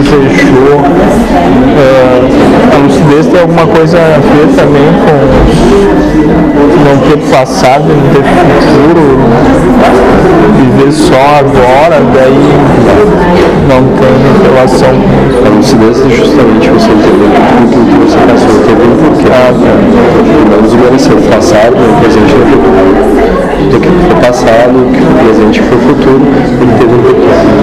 desejou. é, a lucidez tem alguma coisa a ver também com não ter passado, não ter futuro, viver só agora, daí não tem relação com. A lucidez é justamente você entender que tudo que você passou teve um porque Ah, tá. Não desmerecer o passado, o presente e o futuro do que foi passado, o que foi presente foi futuro, ele teve um pequeno